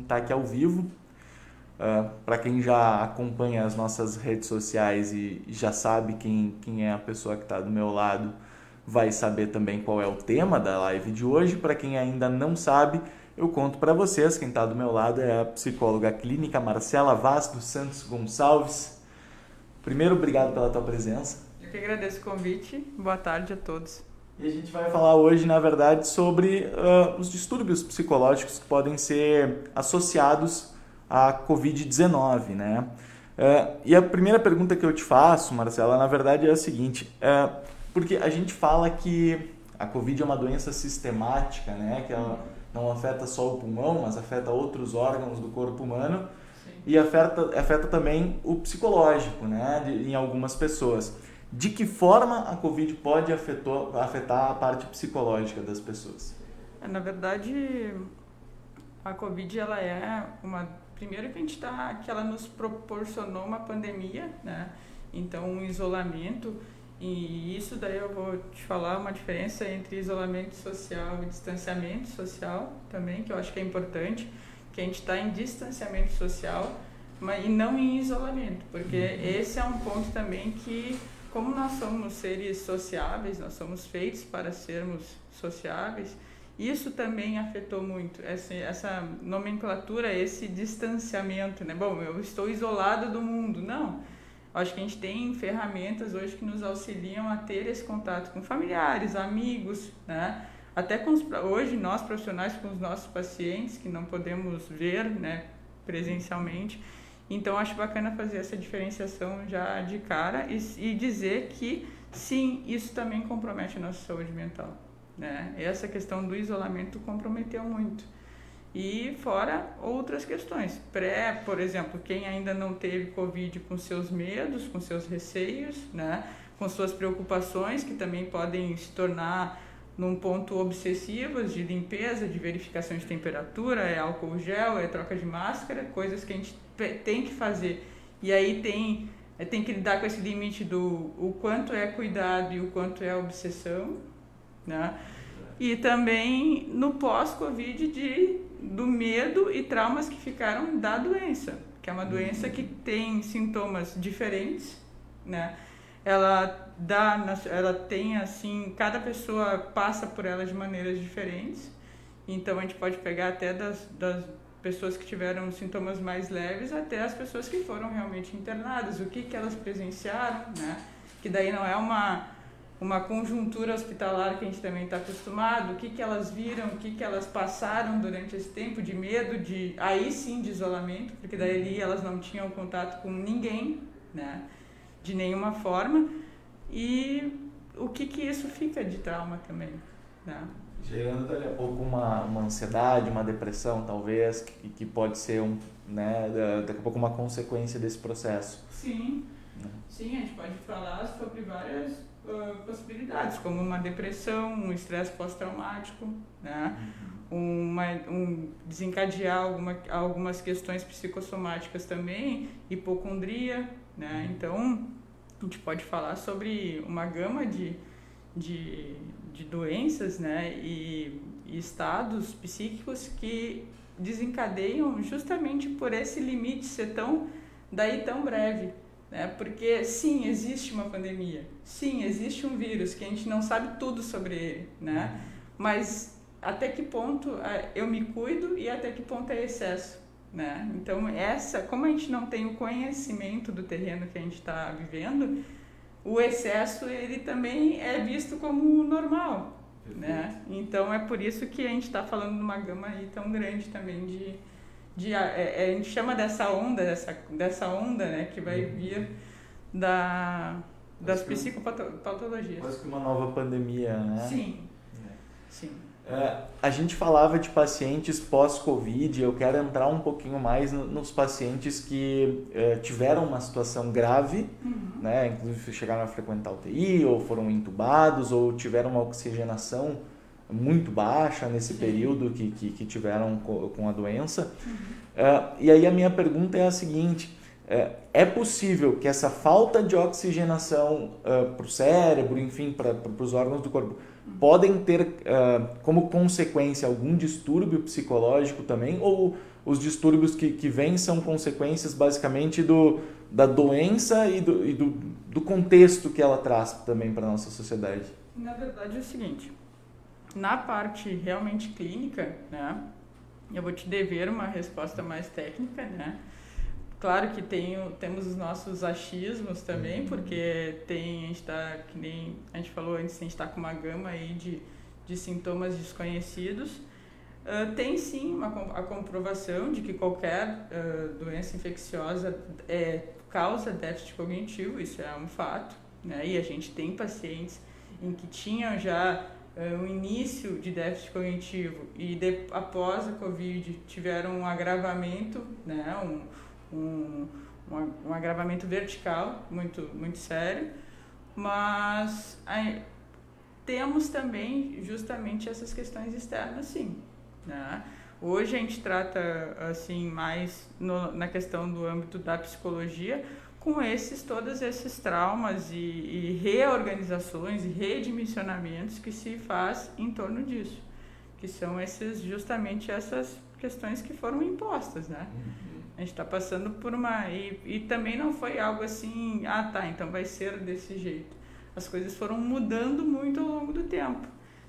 Está aqui ao vivo. Uh, Para quem já acompanha as nossas redes sociais e já sabe quem, quem é a pessoa que está do meu lado, vai saber também qual é o tema da live de hoje. Para quem ainda não sabe, eu conto para vocês. Quem está do meu lado é a psicóloga clínica Marcela Vaz dos Santos Gonçalves. Primeiro, obrigado pela tua presença. Eu que agradeço o convite. Boa tarde a todos. E a gente vai falar hoje, na verdade, sobre uh, os distúrbios psicológicos que podem ser associados à Covid-19, né? Uh, e a primeira pergunta que eu te faço, Marcela, na verdade é a seguinte: uh, porque a gente fala que a Covid é uma doença sistemática, né? Que ela não afeta só o pulmão, mas afeta outros órgãos do corpo humano Sim. e afeta, afeta também o psicológico, né? De, em algumas pessoas. De que forma a Covid pode afetou, afetar a parte psicológica das pessoas? É, na verdade, a Covid ela é uma primeiro que a gente está que ela nos proporcionou uma pandemia, né? Então um isolamento e isso daí eu vou te falar uma diferença entre isolamento social e distanciamento social também, que eu acho que é importante, que a gente está em distanciamento social, mas e não em isolamento, porque uhum. esse é um ponto também que como nós somos seres sociáveis, nós somos feitos para sermos sociáveis, isso também afetou muito essa, essa nomenclatura, esse distanciamento, né? Bom, eu estou isolado do mundo, não Acho que a gente tem ferramentas hoje que nos auxiliam a ter esse contato com familiares, amigos, né? Até com os, hoje nós profissionais com os nossos pacientes que não podemos ver, né, presencialmente. Então acho bacana fazer essa diferenciação já de cara e, e dizer que sim, isso também compromete a nossa saúde mental, né? Essa questão do isolamento comprometeu muito. E fora outras questões. Pré, por exemplo, quem ainda não teve Covid com seus medos, com seus receios, né? com suas preocupações, que também podem se tornar num ponto obsessivas de limpeza, de verificação de temperatura, é álcool gel, é troca de máscara, coisas que a gente tem que fazer. E aí tem, é, tem que lidar com esse limite do o quanto é cuidado e o quanto é obsessão, né? E também no pós-Covid de do medo e traumas que ficaram da doença, que é uma doença que tem sintomas diferentes, né? Ela dá, ela tem assim, cada pessoa passa por ela de maneiras diferentes. Então a gente pode pegar até das, das pessoas que tiveram sintomas mais leves até as pessoas que foram realmente internadas, o que que elas presenciaram, né? Que daí não é uma uma conjuntura hospitalar que a gente também está acostumado, o que, que elas viram, o que, que elas passaram durante esse tempo de medo, de aí sim de isolamento, porque daí elas não tinham contato com ninguém, né, de nenhuma forma, e o que, que isso fica de trauma também, né. Gerando daqui a pouco uma, uma ansiedade, uma depressão, talvez, que, que pode ser um, né, daqui a pouco uma consequência desse processo. Sim, né? sim, a gente pode falar sobre várias uh, possibilidades, como uma depressão, um estresse pós-traumático, né? Uhum. Uma, um desencadear alguma, algumas questões psicossomáticas também, hipocondria, né? Uhum. Então, a gente pode falar sobre uma gama de, de, de doenças, né? E, e estados psíquicos que desencadeiam justamente por esse limite ser tão daí tão breve, né? Porque sim, existe uma pandemia, sim, existe um vírus que a gente não sabe tudo sobre ele, né? Mas até que ponto eu me cuido e até que ponto é excesso, né? Então essa, como a gente não tem o conhecimento do terreno que a gente está vivendo, o excesso ele também é visto como normal, né? Então é por isso que a gente está falando de uma gama aí tão grande também de de é, é, a gente chama dessa onda dessa dessa onda né que vai uhum. vir da das psicopatologias quase que uma nova pandemia né sim é. sim a gente falava de pacientes pós-Covid, eu quero entrar um pouquinho mais nos pacientes que é, tiveram uma situação grave, uhum. né, inclusive chegaram a frequentar UTI, ou foram entubados, ou tiveram uma oxigenação muito baixa nesse período que, que, que tiveram com a doença. Uhum. Uh, e aí a minha pergunta é a seguinte: uh, é possível que essa falta de oxigenação uh, para o cérebro, enfim, para os órgãos do corpo, podem ter uh, como consequência algum distúrbio psicológico também? Ou os distúrbios que, que vêm são consequências basicamente do, da doença e, do, e do, do contexto que ela traz também para a nossa sociedade? Na verdade é o seguinte, na parte realmente clínica, né, eu vou te dever uma resposta mais técnica, né, Claro que tem, temos os nossos achismos também, uhum. porque tem, a gente está, que nem a gente falou antes, a gente está com uma gama aí de, de sintomas desconhecidos. Uh, tem sim uma, a comprovação de que qualquer uh, doença infecciosa é, causa déficit cognitivo, isso é um fato. Né? E a gente tem pacientes em que tinham já uh, um início de déficit cognitivo e de, após a Covid tiveram um agravamento, né? um, um, um, um agravamento vertical muito, muito sério, mas aí, temos também justamente essas questões externas, sim. Né? Hoje a gente trata assim mais no, na questão do âmbito da psicologia, com esses todos esses traumas e, e, reorganizações e redimensionamentos que se faz em torno disso, que são esses justamente essas questões que foram impostas, né? Uhum. A gente está passando por uma. E, e também não foi algo assim, ah tá, então vai ser desse jeito. As coisas foram mudando muito ao longo do tempo.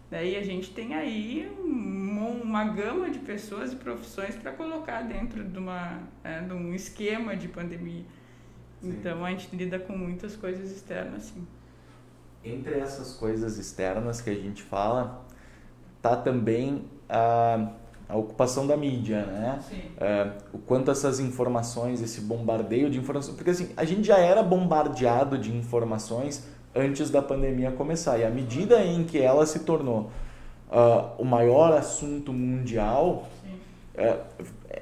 Daí a gente tem aí uma gama de pessoas e profissões para colocar dentro de, uma, é, de um esquema de pandemia. Sim. Então a gente lida com muitas coisas externas, sim. Entre essas coisas externas que a gente fala, tá também a a ocupação da mídia, né? É, o quanto essas informações, esse bombardeio de informações, porque assim a gente já era bombardeado de informações antes da pandemia começar e à medida em que ela se tornou uh, o maior assunto mundial, é,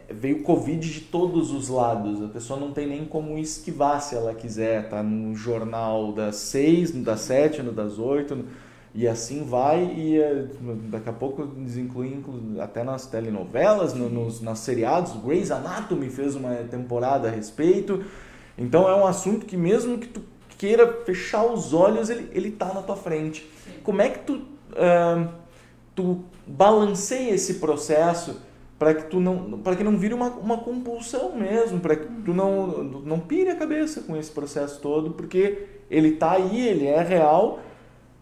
veio o Covid de todos os lados. A pessoa não tem nem como esquivar se ela quiser. Tá no jornal das seis, no das sete, no das oito. No e assim vai, e eh, daqui a pouco eles incluem até nas telenovelas, no, nos, nas seriados. Grey's Anatomy fez uma temporada a respeito. Então é um assunto que, mesmo que tu queira fechar os olhos, ele, ele tá na tua frente. Como é que tu, uh, tu balanceia esse processo para que tu não para que não vire uma, uma compulsão mesmo para que tu não não pire a cabeça com esse processo todo porque ele tá aí ele é real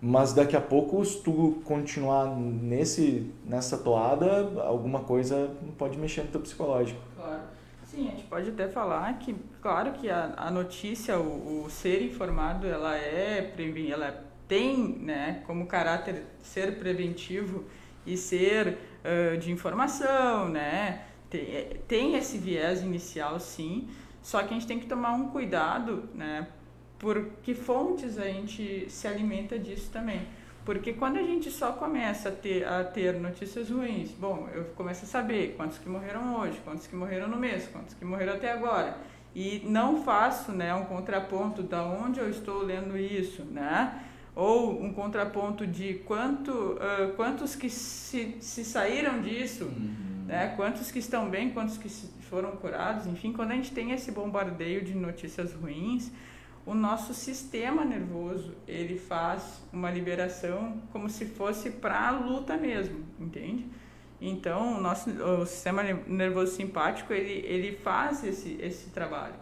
mas daqui a pouco, se tu continuar nesse, nessa toada, alguma coisa pode mexer no teu psicológico. Claro. Sim, a gente pode até falar que, claro que a, a notícia, o, o ser informado, ela é ela tem né, como caráter ser preventivo e ser uh, de informação, né? Tem, tem esse viés inicial, sim, só que a gente tem que tomar um cuidado, né? Por que fontes a gente se alimenta disso também. Porque quando a gente só começa a ter, a ter notícias ruins, bom, eu começo a saber quantos que morreram hoje, quantos que morreram no mês, quantos que morreram até agora. E não faço né, um contraponto da onde eu estou lendo isso, né? Ou um contraponto de quanto, uh, quantos que se, se saíram disso, uhum. né? quantos que estão bem, quantos que foram curados. Enfim, quando a gente tem esse bombardeio de notícias ruins, o nosso sistema nervoso ele faz uma liberação como se fosse para a luta mesmo, entende? Então o nosso o sistema nervoso simpático ele, ele faz esse, esse trabalho,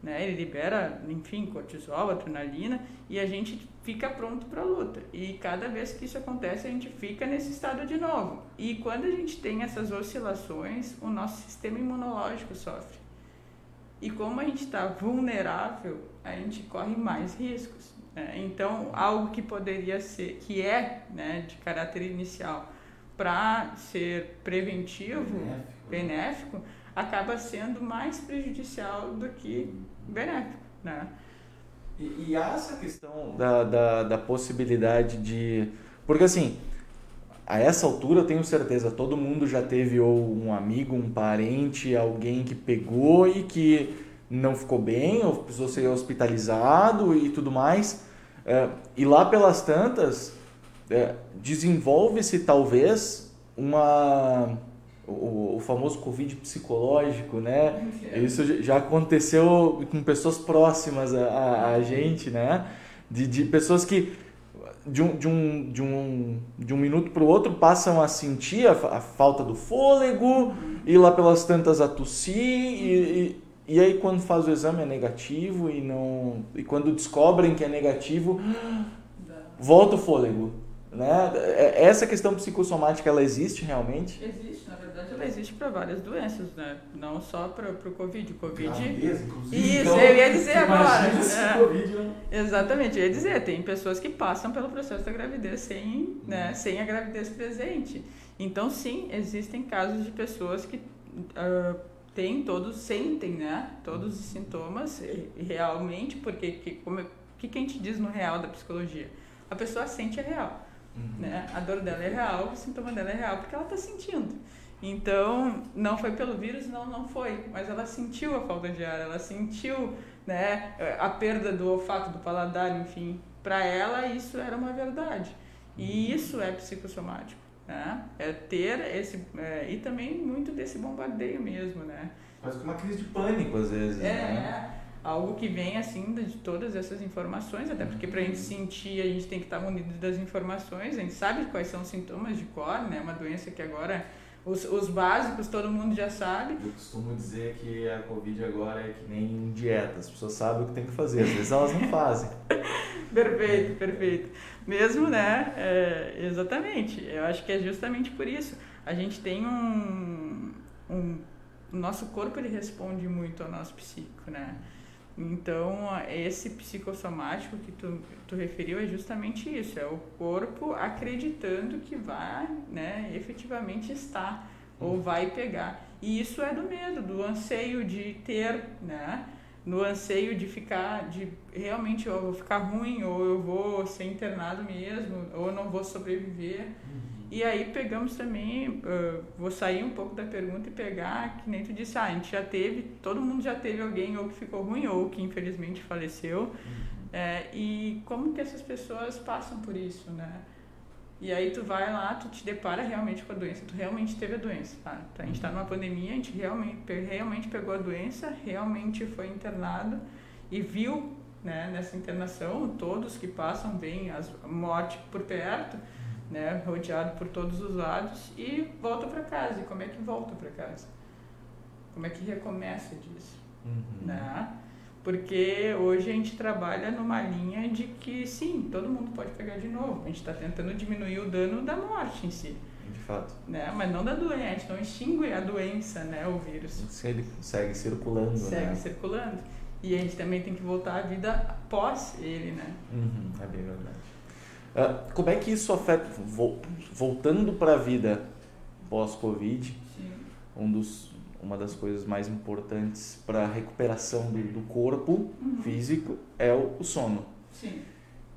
né? Ele libera, enfim, cortisol, adrenalina e a gente fica pronto para a luta. E cada vez que isso acontece a gente fica nesse estado de novo. E quando a gente tem essas oscilações, o nosso sistema imunológico sofre. E como a gente está vulnerável, a gente corre mais riscos. Né? Então, algo que poderia ser, que é né, de caráter inicial, para ser preventivo, benéfico, benéfico, acaba sendo mais prejudicial do que benéfico. Né? E, e há essa questão da, da, da possibilidade de. Porque assim, a essa altura eu tenho certeza, todo mundo já teve ou um amigo, um parente, alguém que pegou e que não ficou bem, ou precisou ser hospitalizado e tudo mais. É, e lá pelas tantas, é, desenvolve-se talvez uma o, o, famoso Covid psicológico, né? Isso já aconteceu com pessoas próximas a, a, a gente, né? De, de pessoas que de um, de um, de um, de um minuto para o outro passam a sentir a, a, falta do fôlego, e lá pelas tantas a tossir, e, e, e, aí quando faz o exame é negativo, e, não, e quando descobrem que é negativo, volta o fôlego. Né? É, essa questão psicossomática, ela existe realmente? Existe, na verdade ela existe para várias doenças, né? não só para o Covid. O COVID... Gravidez, Isso, então, eu ia dizer agora. É. COVID, né? Exatamente, eu ia dizer, tem pessoas que passam pelo processo da gravidez sem, né, sem a gravidez presente. Então sim, existem casos de pessoas que uh, têm todos, sentem né, todos os sintomas realmente, porque que, como, que, que a gente diz no real da psicologia? A pessoa sente a real. Uhum. Né? A dor dela é real, o sintoma dela é real, porque ela está sentindo. Então, não foi pelo vírus, não, não foi. Mas ela sentiu a falta de ar, ela sentiu né, a perda do olfato, do paladar, enfim. Para ela, isso era uma verdade. E uhum. isso é psicossomático. Né? É ter esse. É, e também muito desse bombardeio mesmo, né? Mas com uma crise de pânico, às vezes. É, né? é algo que vem assim de todas essas informações, até porque para a gente sentir a gente tem que estar munido das informações, a gente sabe quais são os sintomas de cor, né? Uma doença que agora os, os básicos todo mundo já sabe. Eu costumo dizer que a Covid agora é que nem dieta, as pessoas sabem o que tem que fazer, às vezes elas não fazem. perfeito, perfeito. Mesmo, né? É, exatamente. Eu acho que é justamente por isso. A gente tem um, um o nosso corpo ele responde muito ao nosso psíquico, né? Então, esse psicossomático que tu, tu referiu é justamente isso, é o corpo acreditando que vai, né, efetivamente estar ou uhum. vai pegar. E isso é do medo, do anseio de ter, né, no anseio de ficar, de realmente eu vou ficar ruim, ou eu vou ser internado mesmo, ou não vou sobreviver. Uhum. E aí pegamos também, uh, vou sair um pouco da pergunta e pegar, que nem tu disse, ah, a gente já teve, todo mundo já teve alguém ou que ficou ruim ou que infelizmente faleceu. Uhum. É, e como que essas pessoas passam por isso, né? E aí tu vai lá, tu te depara realmente com a doença, tu realmente teve a doença, tá? A gente está numa pandemia, a gente realmente, realmente pegou a doença, realmente foi internado e viu, né, nessa internação, todos que passam bem a morte por perto, né, rodeado por todos os lados e volta para casa. E como é que volta para casa? Como é que recomeça disso? Uhum. Né? Porque hoje a gente trabalha numa linha de que sim, todo mundo pode pegar de novo. A gente está tentando diminuir o dano da morte em si. De fato. Né? Mas não da doença, a gente não extingue a doença, né, o vírus. Ele segue circulando. Segue né? circulando. E a gente também tem que voltar à vida após ele, né? Uhum, é bem verdade. Ah, como é que isso afeta, voltando para a vida pós-Covid, um dos, uma das coisas mais importantes para a recuperação do, do corpo uhum. físico é o, o sono. Sim.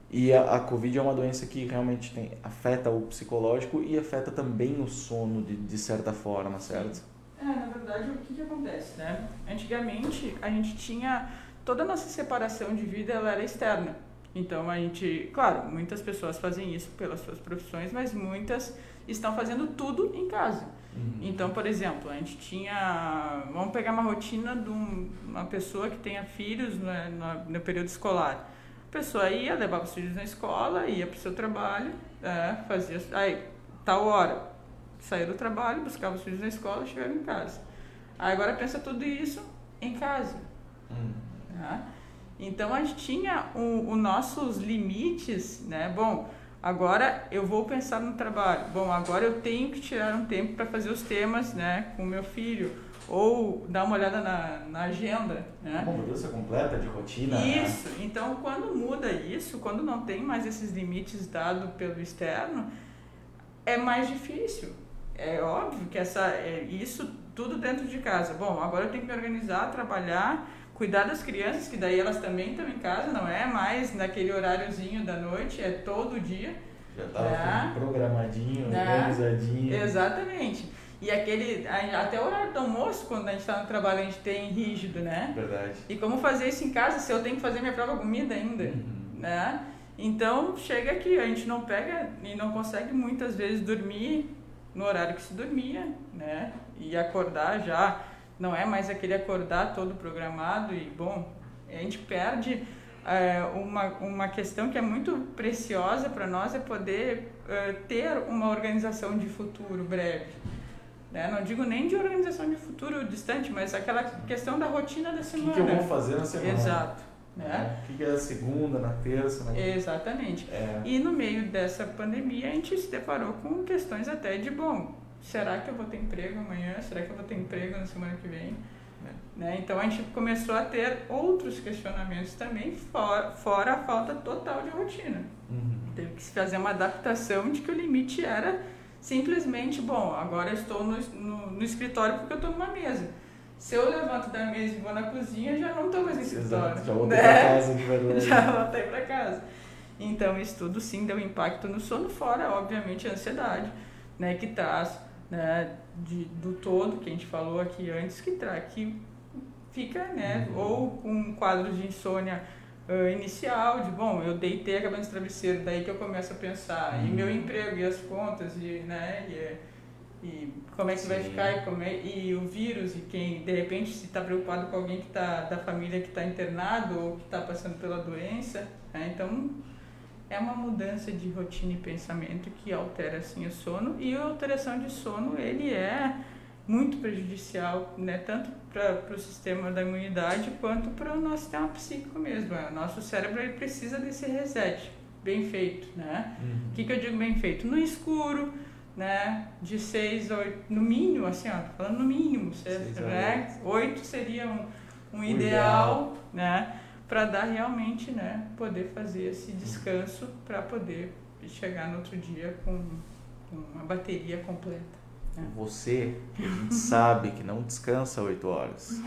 E a, a, Covid é uma doença que realmente tem, afeta o psicológico e afeta também o sono de, de certa forma, certo? É, na verdade, o que, que acontece, né? Antigamente, a gente tinha... Toda a nossa separação de vida, ela era externa. Então a gente, claro, muitas pessoas fazem isso pelas suas profissões, mas muitas estão fazendo tudo em casa. Uhum. Então, por exemplo, a gente tinha, vamos pegar uma rotina de uma pessoa que tenha filhos né, no, período escolar. A pessoa ia, levava os filhos na escola, ia para o seu trabalho, é, fazia, aí, tal hora, saía do trabalho, buscava os filhos na escola, chegava em casa. Aí agora pensa tudo isso em casa. Uhum. Tá? Então a gente tinha os nossos limites, né? Bom, agora eu vou pensar no trabalho. Bom, agora eu tenho que tirar um tempo para fazer os temas, né, com meu filho ou dar uma olhada na, na agenda, né? Uma mudança completa de rotina. Né? Isso. Né? Então, quando muda isso, quando não tem mais esses limites dados pelo externo, é mais difícil. É óbvio que essa, é, isso tudo dentro de casa. Bom, agora eu tenho que me organizar, trabalhar cuidar das crianças, que daí elas também estão em casa, não é mais naquele horáriozinho da noite, é todo dia. Já estava é. programadinho, é. organizadinho. Exatamente. E aquele, até o horário do almoço, quando a gente está no trabalho, a gente tem rígido, né? Verdade. E como fazer isso em casa se eu tenho que fazer minha própria comida ainda, uhum. né? Então, chega aqui, a gente não pega e não consegue muitas vezes dormir no horário que se dormia, né? E acordar já não é mais aquele acordar todo programado e, bom, a gente perde é, uma, uma questão que é muito preciosa para nós é poder uh, ter uma organização de futuro breve. Né? Não digo nem de organização de futuro distante, mas aquela questão da rotina da semana. O que, que eu vou fazer na semana? Exato. Né? O que é a segunda, na terça? Na... Exatamente. É. E no meio dessa pandemia a gente se deparou com questões até de, bom, será que eu vou ter emprego amanhã? Será que eu vou ter emprego na semana que vem? Né? Então a gente começou a ter outros questionamentos também, fora, fora a falta total de rotina. Uhum. Teve que se fazer uma adaptação de que o limite era simplesmente, bom, agora estou no, no, no escritório porque eu estou numa mesa. Se eu levanto da mesa e vou na cozinha, já não estou mais no escritório. Exato, já voltei né? para casa de verdade. Já voltei para casa. Então, isso tudo sim deu impacto no sono, fora, obviamente, a ansiedade, né, que traz, né, de, do todo, que a gente falou aqui antes, que traz, que fica, né, uhum. ou com um quadro de insônia uh, inicial, de bom, eu deitei a cabeça no travesseiro, daí que eu começo a pensar, uhum. e meu emprego, e as contas, e, né, e, e como é que Sim. vai ficar, e, como é, e o vírus, e quem, de repente, se está preocupado com alguém que tá, da família que está internado, ou que está passando pela doença, né, então é uma mudança de rotina e pensamento que altera assim o sono e a alteração de sono ele é muito prejudicial, né, tanto para o sistema da imunidade quanto para o nosso sistema psíquico mesmo. O nosso cérebro ele precisa desse reset bem feito, né? Uhum. O uhum. que, que eu digo bem feito? No escuro, né? De 6 a 8, no mínimo, assim, ó, falando no mínimo, seis né? 8 seria um, um ideal, ideal, né? Para dar realmente, né? Poder fazer esse descanso para poder chegar no outro dia com, uma bateria completa. É. Você, a gente sabe que não descansa oito horas.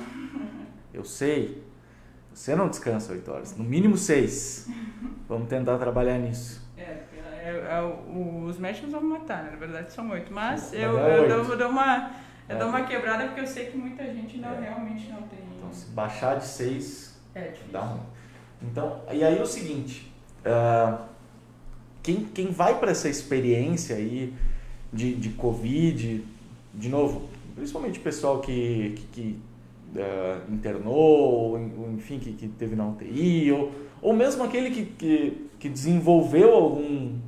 Eu sei. Você não descansa oito horas. No mínimo seis. Vamos tentar trabalhar nisso. É, é, é os médicos vão matar, né? na verdade são oito. Mas eu, eu, dou, eu, dou, uma, eu dou uma é. quebrada porque eu sei que muita gente não, é. realmente não tem. Então, se baixar de seis, é difícil. dá um. Então, e aí é o seguinte: uh, quem, quem vai para essa experiência aí de, de Covid, de novo, principalmente o pessoal que, que, que uh, internou, ou, enfim, que, que teve na UTI, ou, ou mesmo aquele que, que, que desenvolveu algum,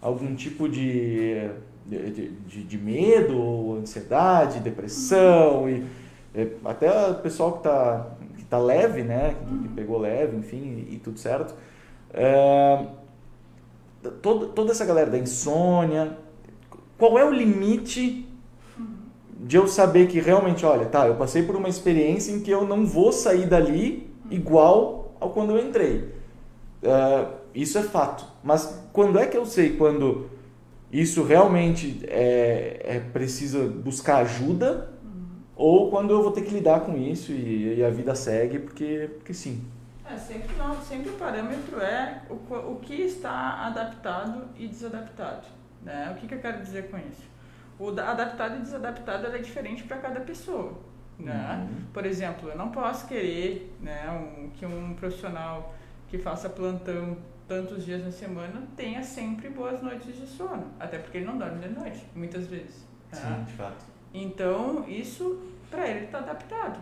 algum tipo de, de, de, de medo, ansiedade, depressão, e é, até o pessoal que está tá leve, né, que, que, pegou leve, enfim, e, tudo certo. É, toda, toda essa galera da insônia, qual é o limite de eu saber que realmente, olha, tá, eu passei por uma experiência em que eu não vou sair dali igual ao quando eu entrei. Uh, isso é fato. Mas quando é que eu sei quando isso realmente é, é preciso buscar ajuda uhum. Ou quando eu vou ter que lidar com isso e, e a vida segue porque, porque sim. É, sempre, não, sempre o parâmetro é o, o que está adaptado e desadaptado. Né? O que, que eu quero dizer com isso? O adaptado e desadaptado é diferente para cada pessoa. Né? Uhum. Por exemplo, eu não posso querer né, um, que um profissional que faça plantão tantos dias na semana tenha sempre boas noites de sono. Até porque ele não dorme de noite, muitas vezes. Tá? Sim, de fato. Então, isso para ele está adaptado,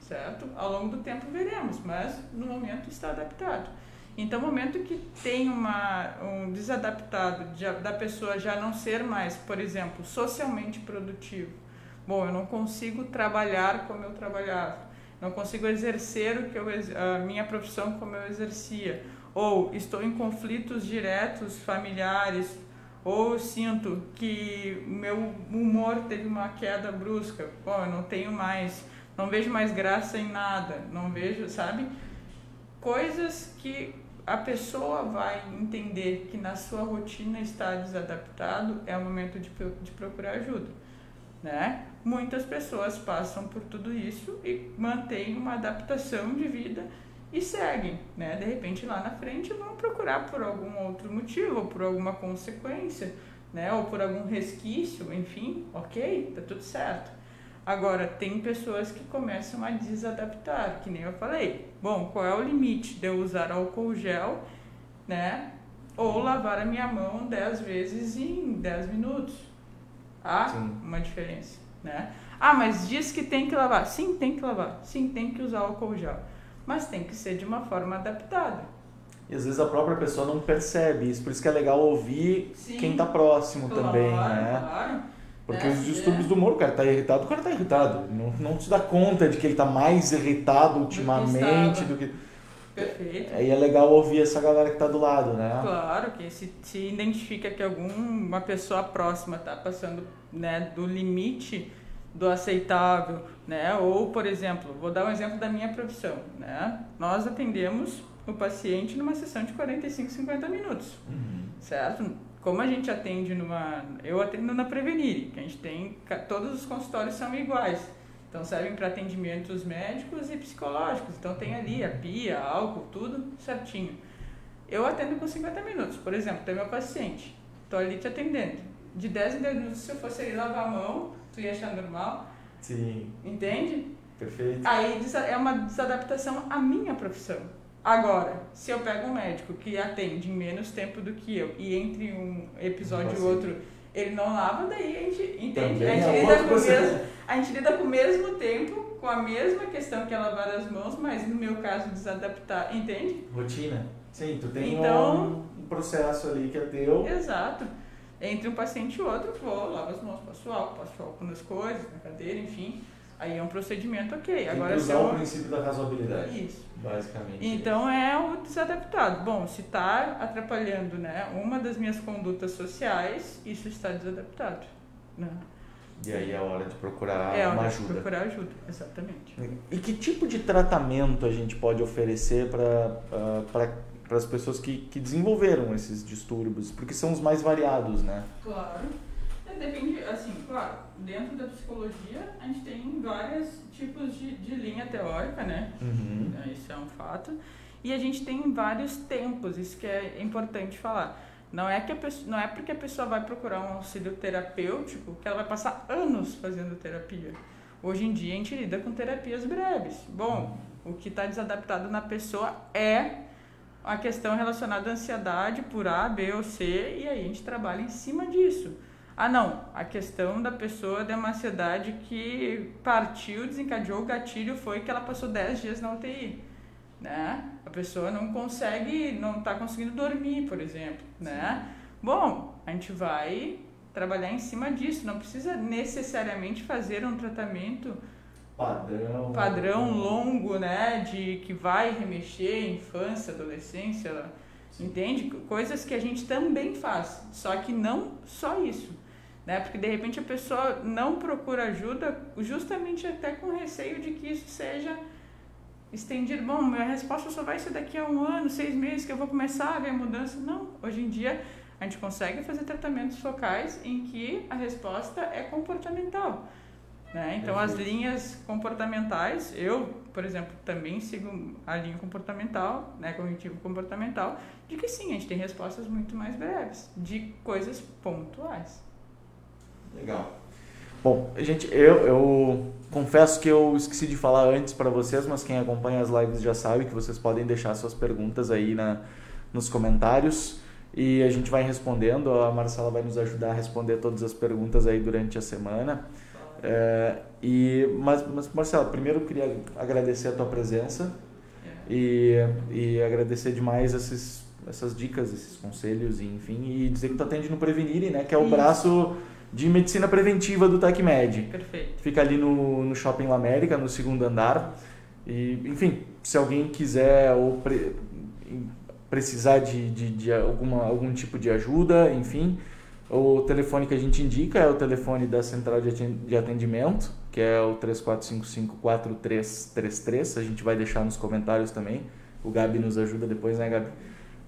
certo? Ao longo do tempo veremos, mas no momento está adaptado. Então, momento que tem uma, um desadaptado de, da pessoa já não ser mais, por exemplo, socialmente produtivo, bom, eu não consigo trabalhar como eu trabalhava, não consigo exercer o que eu, a minha profissão como eu exercia, ou estou em conflitos diretos familiares, ou sinto que meu humor teve uma queda brusca, bom, eu não tenho mais, não vejo mais graça em nada, não vejo, sabe? Coisas que a pessoa vai entender que na sua rotina está desadaptado, é o momento de, de procurar ajuda. Né? Muitas pessoas passam por tudo isso e mantêm uma adaptação de vida e seguem, né? De repente lá na frente vão procurar por algum outro motivo, ou por alguma consequência, né? Ou por algum resquício, enfim, ok, tá tudo certo. Agora, tem pessoas que começam a desadaptar, que nem eu falei. Bom, qual é o limite de eu usar álcool gel, né? Ou lavar a minha mão 10 vezes em 10 minutos? Há Sim. uma diferença, né? Ah, mas diz que tem que lavar. Sim, tem que lavar. Sim, tem que usar álcool gel. Mas tem que ser de uma forma adaptada. E às vezes a própria pessoa não percebe isso, por isso que é legal ouvir Sim. quem está próximo Claro, também, né? Claro. Porque É, os distúrbios é. do humor, o cara tá irritado, o cara tá irritado. Não, não se dá conta de que ele tá mais irritado ultimamente do que. Perfeito. Aí é legal ouvir essa galera que tá do lado, né? Claro que se, se identifica que alguma pessoa próxima está passando né, do limite do aceitável, né? Ou, por exemplo, vou dar um exemplo da minha profissão, né? Nós atendemos o paciente numa sessão de 45, 50 minutos, Uhum. certo? Como a gente atende numa... Eu atendo na Prevenire, que a gente tem... Todos os consultórios são iguais. Então, servem para atendimentos médicos e psicológicos. Então, tem ali a pia, álcool, tudo certinho. Eu atendo com 50 minutos. Por exemplo, tem meu paciente. Estou ali te atendendo. De 10 em 10 minutos, se eu fosse ali lavar a mão, tu ia achar normal. Sim, Entende? perfeito. Aí é uma desadaptação à minha profissão. Agora, se eu pego um médico que atende em menos tempo do que eu e entre um episódio e Assim. outro ele não lava, daí a gente entende. A gente, é lida com mesmo, a gente lida com o mesmo tempo, com a mesma questão que é lavar as mãos, mas no meu caso desadaptar, entende? Rotina. Sim, tu tem Então- um processo ali que é teu. Exato. Entre um paciente e outro, vou, lavo as mãos, passo álcool, passo álcool nas coisas, na cadeira, enfim. Aí é um procedimento ok. Tem Agora que se usar o eu... princípio da razoabilidade, Isso. basicamente. Então é o desadaptado. Bom, se está atrapalhando né, uma das minhas condutas sociais, isso está desadaptado. Né? E aí é hora de procurar é uma hora de ajuda. procurar ajuda, exatamente. E que tipo de tratamento a gente pode oferecer para as pessoas que, que desenvolveram esses distúrbios? Porque são os mais variados, né? Claro. É, Depende, assim, claro, dentro da psicologia a gente tem vários tipos de, de linha teórica, né? Uhum. né, Isso é um fato. E a gente tem vários tempos, isso que é importante falar. Não é, que a pessoa, não é porque a pessoa vai procurar um auxílio terapêutico que ela vai passar anos fazendo terapia. Hoje em dia a gente lida com terapias breves. Bom, o que está desadaptado na pessoa é a questão relacionada à ansiedade por A, B ou C, e aí a gente trabalha em cima disso. Ah, não, a questão da pessoa de uma ansiedade que partiu, desencadeou o gatilho foi que ela passou 10 dias na UTI, né? A pessoa não consegue, não está conseguindo dormir, por exemplo, né? Bom, a gente vai trabalhar em cima disso, não precisa necessariamente fazer um tratamento Padrão. padrão longo, né, de que vai remexer infância, adolescência, entende? Coisas que a gente também faz, só que não só isso, né? Porque de repente a pessoa não procura ajuda justamente até com receio de que isso seja estendido. Bom, minha resposta só vai ser daqui a um ano, seis meses que eu vou começar a ver a mudança. Não, hoje em dia a gente consegue fazer tratamentos focais em que a resposta é comportamental. Né? Então, as linhas comportamentais, eu, por exemplo, também sigo a linha comportamental, né, cognitivo comportamental, de que sim, a gente tem respostas muito mais breves, de coisas pontuais. Legal. Bom, gente, eu, eu confesso que eu esqueci de falar antes para vocês, mas quem acompanha as lives já sabe que vocês podem deixar suas perguntas aí na, nos comentários e a gente vai respondendo. A Marcela vai nos ajudar a responder todas as perguntas aí durante a semana. É, e, mas, mas, Marcela, primeiro eu queria agradecer a tua presença e, e agradecer demais esses, essas dicas, esses conselhos, e, enfim, e dizer que tu atende no Prevenire, né? Que é o Isso. braço de medicina preventiva do TecMed. Perfeito. Fica ali no, no Shopping La América, no segundo andar. E, enfim, se alguém quiser ou pre- precisar de, de, de alguma, algum tipo de ajuda, enfim, o telefone que a gente indica é o telefone da central de aten- de atendimento, que é o 3455-4333. A gente vai deixar nos comentários também. O Gabi nos ajuda depois, né, Gabi?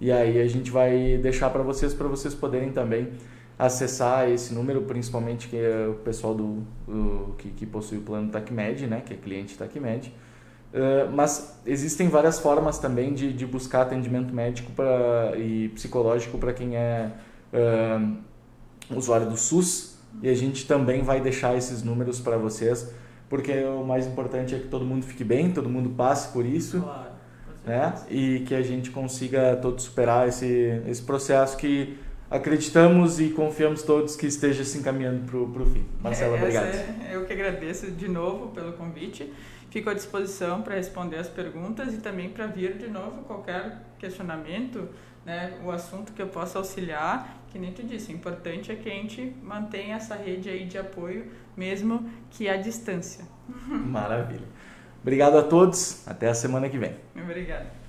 E aí a gente vai deixar para vocês, para vocês poderem também acessar esse número, principalmente que é o pessoal do, que, que possui o plano TACMED, né, que é cliente TACMED. Uh, mas existem várias formas também de, de buscar atendimento médico pra, e psicológico para quem é uh, usuário do SUS e a gente também vai deixar esses números para vocês porque o mais importante é que todo mundo fique bem, todo mundo passe por isso Claro. né? E que a gente consiga todos superar esse, esse processo que acreditamos e confiamos todos que esteja se encaminhando para o fim. Marcela, é, obrigado. É, eu que agradeço de novo pelo convite. Fico à disposição para responder as perguntas e também para vir de novo qualquer questionamento, né, o assunto que eu possa auxiliar, que nem tu disse, o importante é que a gente mantenha essa rede aí de apoio, mesmo que à distância. Maravilha. Obrigado a todos, até a semana que vem. Obrigada.